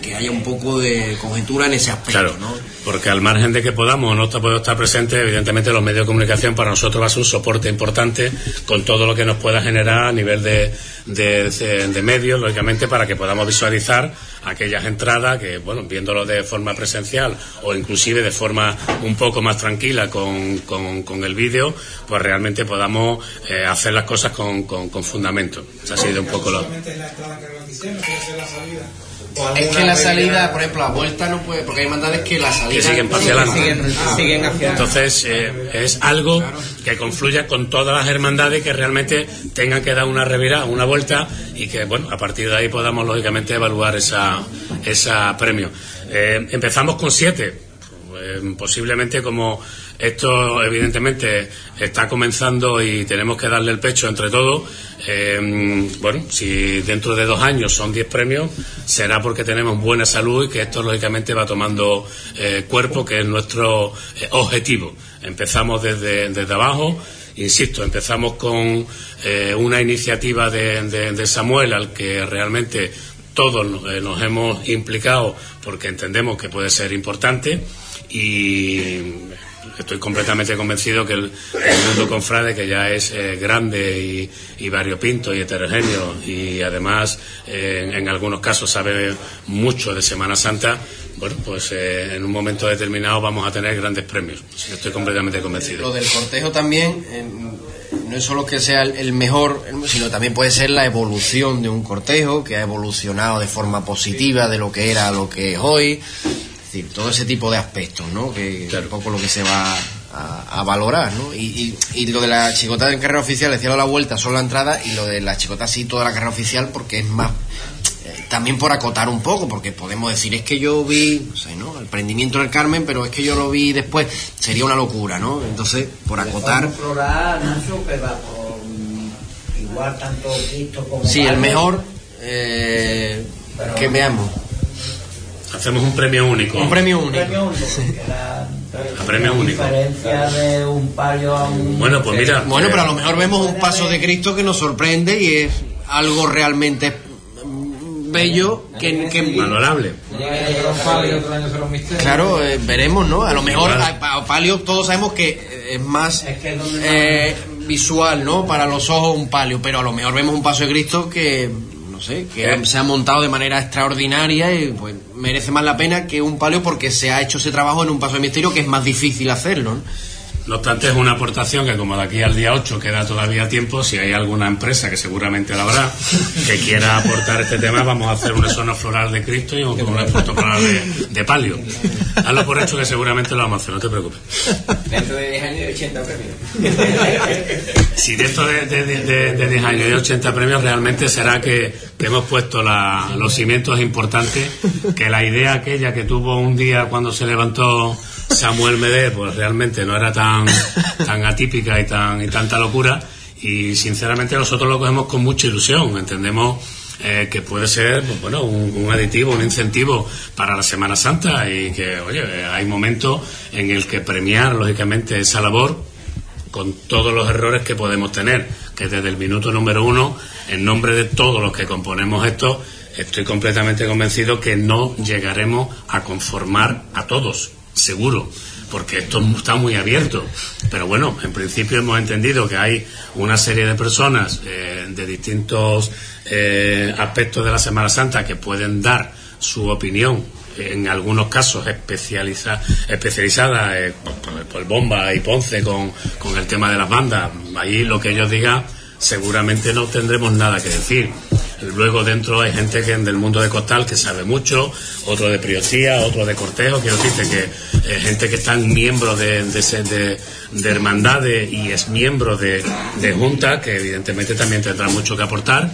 que haya un poco de conjetura en ese aspecto. Claro, ¿no? porque al margen de que podamos o no puedo estar presente, evidentemente los medios de comunicación para nosotros va a ser un soporte importante con todo lo que nos pueda generar a nivel de, de, medios, lógicamente, para que podamos visualizar aquellas entradas que, bueno, viéndolo de forma presencial o inclusive de forma un poco más tranquila con, con, el vídeo, pues realmente podamos eh, hacer las cosas con, con, fundamento. ha sido un poco lo... Es que la salida, por ejemplo, la vuelta no puede, porque hay hermandades que la salida. Que siguen parcelando. Siguen, hacia... Entonces, eh, es algo que confluya con todas las hermandades que realmente tengan que dar una revirada, una vuelta y que, bueno, a partir de ahí podamos, lógicamente, evaluar esa, esa premio. Eh, empezamos con siete. Eh, posiblemente como esto evidentemente está comenzando y tenemos que darle el pecho entre todos. Eh, bueno, si dentro de dos años son diez premios, será porque tenemos buena salud y que esto lógicamente va tomando eh, cuerpo, que es nuestro eh, objetivo. Empezamos desde, abajo. Insisto, empezamos con una iniciativa de, Samuel al que realmente todos nos hemos implicado porque entendemos que puede ser importante y estoy completamente convencido que el, mundo confrade, que ya es eh, grande y, variopinto y heterogéneo y además eh, en, algunos casos sabe mucho de Semana Santa, bueno, pues eh, en un momento determinado vamos a tener grandes premios. Estoy completamente convencido. Lo del cortejo también no es solo que sea el mejor, sino también puede ser la evolución de un cortejo que ha evolucionado de forma positiva de lo que era a lo que es hoy decir, todo ese tipo de aspectos, ¿no? Que es un poco lo que se va a, valorar, ¿no? Y, lo de la chicota en carrera oficial, decía la vuelta, solo la entrada, y lo de la chicota sí, toda la carrera oficial, porque es más. Eh, también por acotar un poco, porque podemos decir, es que yo vi, no sé, ¿no? El prendimiento del Carmen, pero es que yo lo vi después, sería una locura, ¿no? Entonces, por acotar. igual tanto Cristo como. Sí, el mejor. Eh, que veamos. Hacemos un premio único. Un premio único. Un premio único. diferencia de un palio a un... Bueno, pues mira. Bueno, pero a lo mejor vemos un paso de Cristo que nos sorprende y es algo realmente bello que, que valorable claro eh, veremos no a lo mejor a, palio todos sabemos que es más eh, visual no para los ojos un palio pero a lo mejor vemos un paso de Cristo que no sé, que se ha montado de manera extraordinaria y pues merece más la pena que un palio porque se ha hecho ese trabajo en un paso de misterio que es más difícil hacerlo. ¿no? No obstante, es una aportación que como de aquí al día 8 queda todavía tiempo, si hay alguna empresa, que seguramente la habrá, que quiera aportar este tema, vamos a hacer un esono floral de Cristo y un, expuesto floral de, de palio. Hazlo por hecho que seguramente lo vamos a hacer, no te preocupes. Dentro de 10 años y 80 premios. Si dentro de, de, de, de 10 años y 80 premios, realmente será que, que hemos puesto la- los cimientos importantes, que la idea aquella que tuvo un día cuando se levantó Samuel Medé, pues realmente no era tan, atípica y, tan, y tanta locura. Y sinceramente nosotros lo cogemos con mucha ilusión. Entendemos eh, que puede ser pues, bueno, un, un aditivo, un incentivo para la Semana Santa y que, oye, hay momentos en el que premiar, lógicamente, esa labor con todos los errores que podemos tener, que desde el minuto número uno, en nombre de todos los que componemos esto, estoy completamente convencido que no llegaremos a conformar a todos, seguro, porque esto está muy abierto. Pero bueno, en principio hemos entendido que hay una serie de personas eh, de distintos eh, aspectos de la Semana Santa que pueden dar su opinión en algunos casos especializa, especializada eh, por, por- Bomba y Ponce con, con el tema de las bandas. Ahí lo que ellos digan seguramente no tendremos nada que decir. Luego dentro hay gente que del mundo de costal que sabe mucho, otro de priosía, otro de cortejo, quiero decirte que eh, gente que están miembros de, de, hermandades y es miembro de, de junta que evidentemente también tendrá mucho que aportar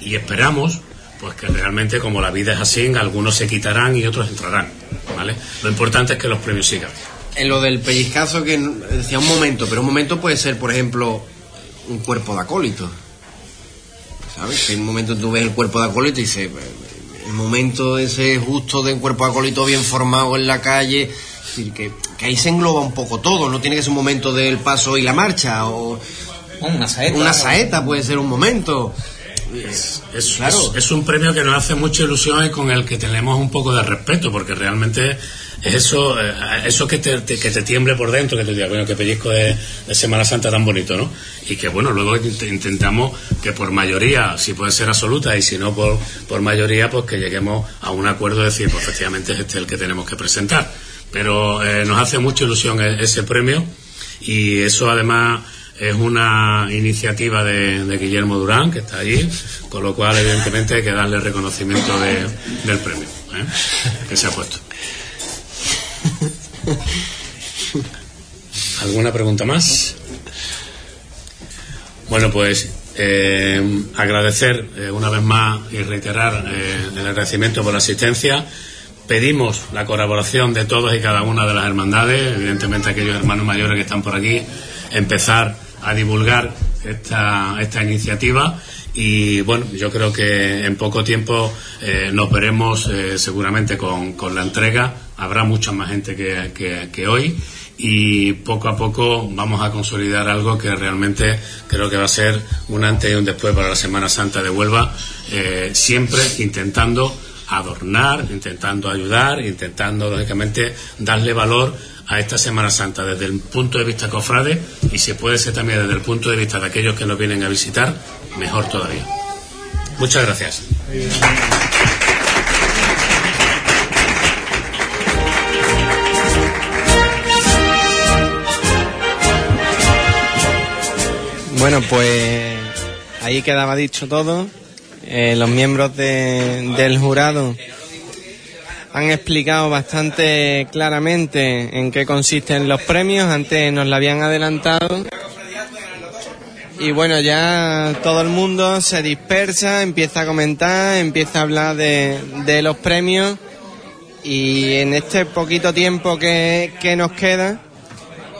y esperamos pues que realmente como la vida es así, algunos se quitarán y otros entrarán, ¿vale? Lo importante es que los premios sigan. En lo del pellizcazo que decía un momento, pero un momento puede ser, por ejemplo, un cuerpo de acólito. ¿Sabes? En un momento tú ves el cuerpo de acólito y dices, el momento ese justo de un cuerpo de acólito bien formado en la calle, es decir, que, que ahí se engloba un poco todo, no tiene que ser un momento del paso y la marcha, o Una saeta. una saeta puede ser un momento. Es, Claro. es- es un premio que nos hace mucha ilusión y con el que tenemos un poco de respeto, porque realmente es eso, eh, eso que te, te- que te tiemble por dentro, que te diga, bueno, qué pellizco de, de Semana Santa tan bonito, ¿no? Y que bueno, luego int- intentamos que por mayoría, si puede ser absoluta, y si no por, por mayoría, pues que lleguemos a un acuerdo de decir, pues efectivamente es este el que tenemos que presentar. Pero eh, nos hace mucha ilusión e- ese premio y eso además es una iniciativa de, de Guillermo Durán, que está allí, con lo cual evidentemente hay que darle reconocimiento de- del premio ¿eh? que se ha puesto. ¿Alguna pregunta más? Bueno, pues eh, agradecer eh, una vez más y reiterar el agradecimiento por la asistencia. Pedimos la colaboración de todos y cada una de las hermandades, evidentemente aquellos hermanos mayores que están por aquí, empezar a divulgar esta, esta iniciativa y bueno, yo creo que en poco tiempo eh, nos veremos eh, seguramente con, con la entrega, habrá mucha más gente que, que- hoy y poco a poco vamos a consolidar algo que realmente creo que va a ser un antes y un después para la Semana Santa de Huelva, eh, siempre intentando adornar, intentando ayudar, intentando lógicamente darle valor a esta Semana Santa desde el punto de vista cofrade y si puede ser también desde el punto de vista de aquellos que nos vienen a visitar, mejor todavía. Muchas gracias. Bueno, pues ahí quedaba dicho todo. Eh, los miembros de- del jurado han explicado bastante claramente en qué consisten los premios. Antes nos lo habían adelantado. Y bueno, ya todo el mundo se dispersa, empieza a comentar, empieza a hablar de, de los premios. Y en este poquito tiempo que, que nos queda,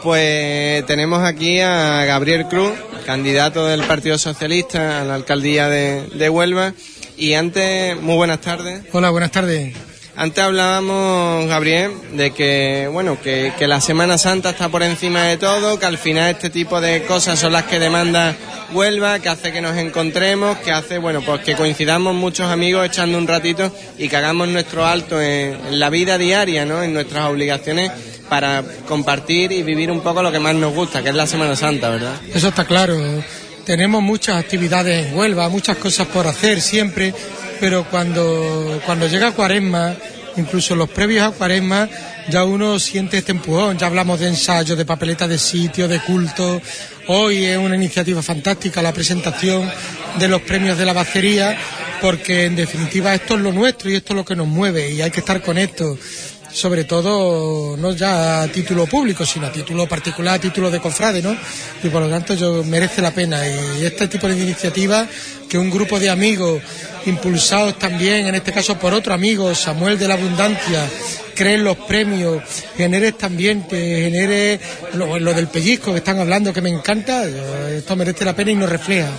pues tenemos aquí a Gabriel Cruz, candidato del Partido Socialista a la alcaldía de, de Huelva. Y antes, muy buenas tardes. Hola, buenas tardes. Antes hablábamos, Gabriel, de que, bueno, que, que la Semana Santa está por encima de todo, que al final este tipo de cosas son las que demanda Huelva, que hace que nos encontremos, que hace, bueno, pues que coincidamos muchos amigos echando un ratito y que hagamos nuestro alto en, en la vida diaria, ¿no? En nuestras obligaciones para compartir y vivir un poco lo que más nos gusta, que es la Semana Santa, ¿verdad? Eso está claro. tenemos muchas actividades en Huelva, muchas cosas por hacer siempre, pero cuando, cuando llega Cuaresma, incluso los previos a Cuaresma, ya uno siente este empujón, ya hablamos de ensayos, de papeletas de sitio, de culto. Hoy es una iniciativa fantástica la presentación de los premios de la bacería, porque en definitiva esto es lo nuestro y esto es lo que nos mueve y hay que estar con esto sobre todo no ya a título público, sino a título particular, a título de cofrade, ¿no? Y por lo tanto yo merece la pena. Y este tipo de iniciativas que un grupo de amigos, impulsados también, en este caso por otro amigo, Samuel de la Abundancia, creen los premios, genere este ambiente, genere lo, lo del pellizco que están hablando, que me encanta, esto merece la pena y nos refleja.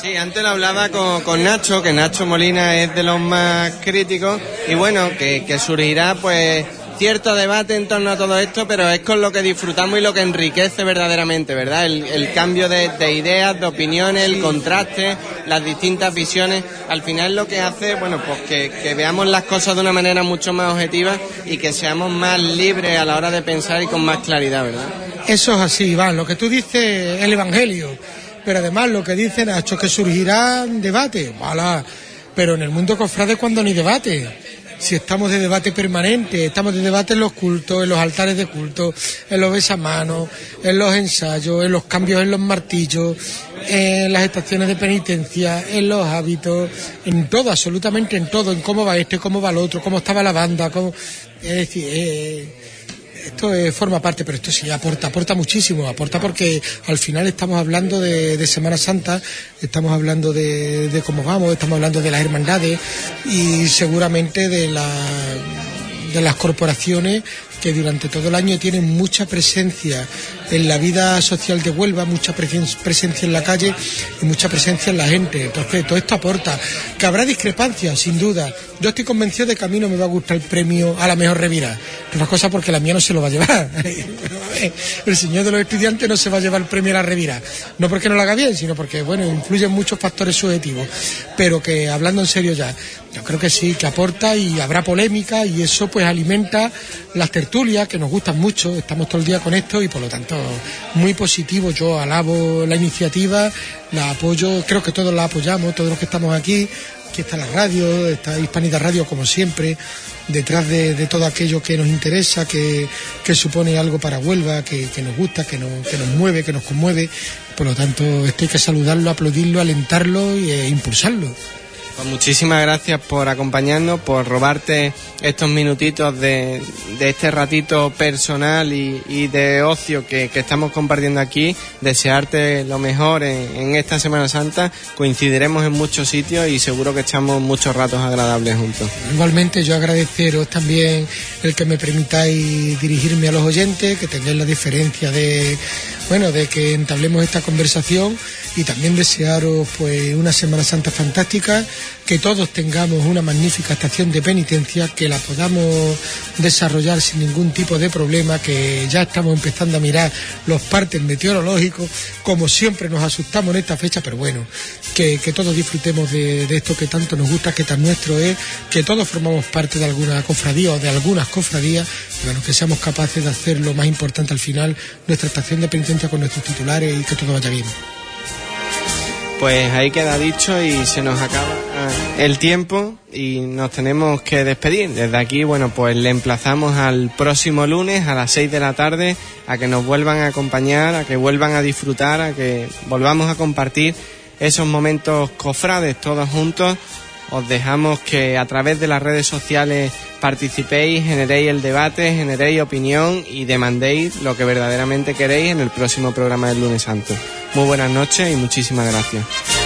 Sí, antes lo hablaba con, con, Nacho, que Nacho Molina es de los más críticos y bueno, que, que, surgirá pues cierto debate en torno a todo esto, pero es con lo que disfrutamos y lo que enriquece verdaderamente, ¿verdad? El, el cambio de, de, ideas, de opiniones, el contraste, las distintas visiones, al final lo que hace, bueno, pues que, que veamos las cosas de una manera mucho más objetiva y que seamos más libres a la hora de pensar y con más claridad, ¿verdad? Eso es así, Iván, lo que tú dices es el Evangelio pero además lo que dicen ha hecho que surgirá debate, voilà. pero en el mundo cofrade cuando ni debate. Si estamos de debate permanente, estamos de debate en los cultos, en los altares de culto, en los besamanos, en los ensayos, en los cambios en los martillos, en las estaciones de penitencia, en los hábitos, en todo, absolutamente en todo, en cómo va este, cómo va el otro, cómo estaba la banda, cómo... Es decir, eh, esto eh, forma parte, pero esto sí aporta, aporta muchísimo, aporta porque al final estamos hablando de, de Semana Santa, estamos hablando de, de, cómo vamos, estamos hablando de las hermandades y seguramente de, la, de las corporaciones que durante todo el año tienen mucha presencia en la vida social de Huelva, mucha presencia en la calle y mucha presencia en la gente. Entonces, todo esto aporta. Que habrá discrepancias, sin duda. Yo estoy convencido de que a mí no me va a gustar el premio a la mejor revira. Otra cosa porque la mía no se lo va a llevar. el señor de los estudiantes no se va a llevar el premio a la revira. No porque no lo haga bien, sino porque, bueno, influyen muchos factores subjetivos. Pero que, hablando en serio ya, yo creo que sí, que aporta y habrá polémica y eso pues alimenta las tertulias que nos gustan mucho, estamos todo el día con esto y por lo tanto muy positivo, yo alabo la iniciativa, la apoyo, creo que todos la apoyamos, todos los que estamos aquí, aquí está la radio, está Hispanidad Radio como siempre, detrás de, todo aquello que nos interesa, que, que supone algo para Huelva, que, que nos gusta, que nos, que nos mueve, que nos conmueve, por lo tanto esto hay que saludarlo, aplaudirlo, alentarlo e impulsarlo. Pues muchísimas gracias por acompañarnos, por robarte estos minutitos de, este ratito personal y, de ocio que, estamos compartiendo aquí. Desearte lo mejor en, en, esta Semana Santa. Coincidiremos en muchos sitios y seguro que echamos muchos ratos agradables juntos. Igualmente yo agradeceros también el que me permitáis dirigirme a los oyentes, que tengáis la diferencia de, bueno, de que entablemos esta conversación y también desearos pues una Semana Santa fantástica, que todos tengamos una magnífica estación de penitencia, que la podamos desarrollar sin ningún tipo de problema, que ya estamos empezando a mirar los partes meteorológicos, como siempre nos asustamos en esta fecha, pero bueno, que, todos disfrutemos de, de, esto que tanto nos gusta, que tan nuestro es, que todos formamos parte de alguna cofradía o de algunas cofradías, bueno, que seamos capaces de hacer lo más importante al final, nuestra estación de penitencia con nuestros titulares y que todo vaya bien. Pues ahí queda dicho y se nos acaba el tiempo y nos tenemos que despedir. Desde aquí, bueno, pues le emplazamos al próximo lunes a las 6 de la tarde a que nos vuelvan a acompañar, a que vuelvan a disfrutar, a que volvamos a compartir esos momentos cofrades todos juntos. Os dejamos que a través de las redes sociales participéis, generéis el debate, generéis opinión y demandéis lo que verdaderamente queréis en el próximo programa del lunes santo. Muy buenas noches y muchísimas gracias.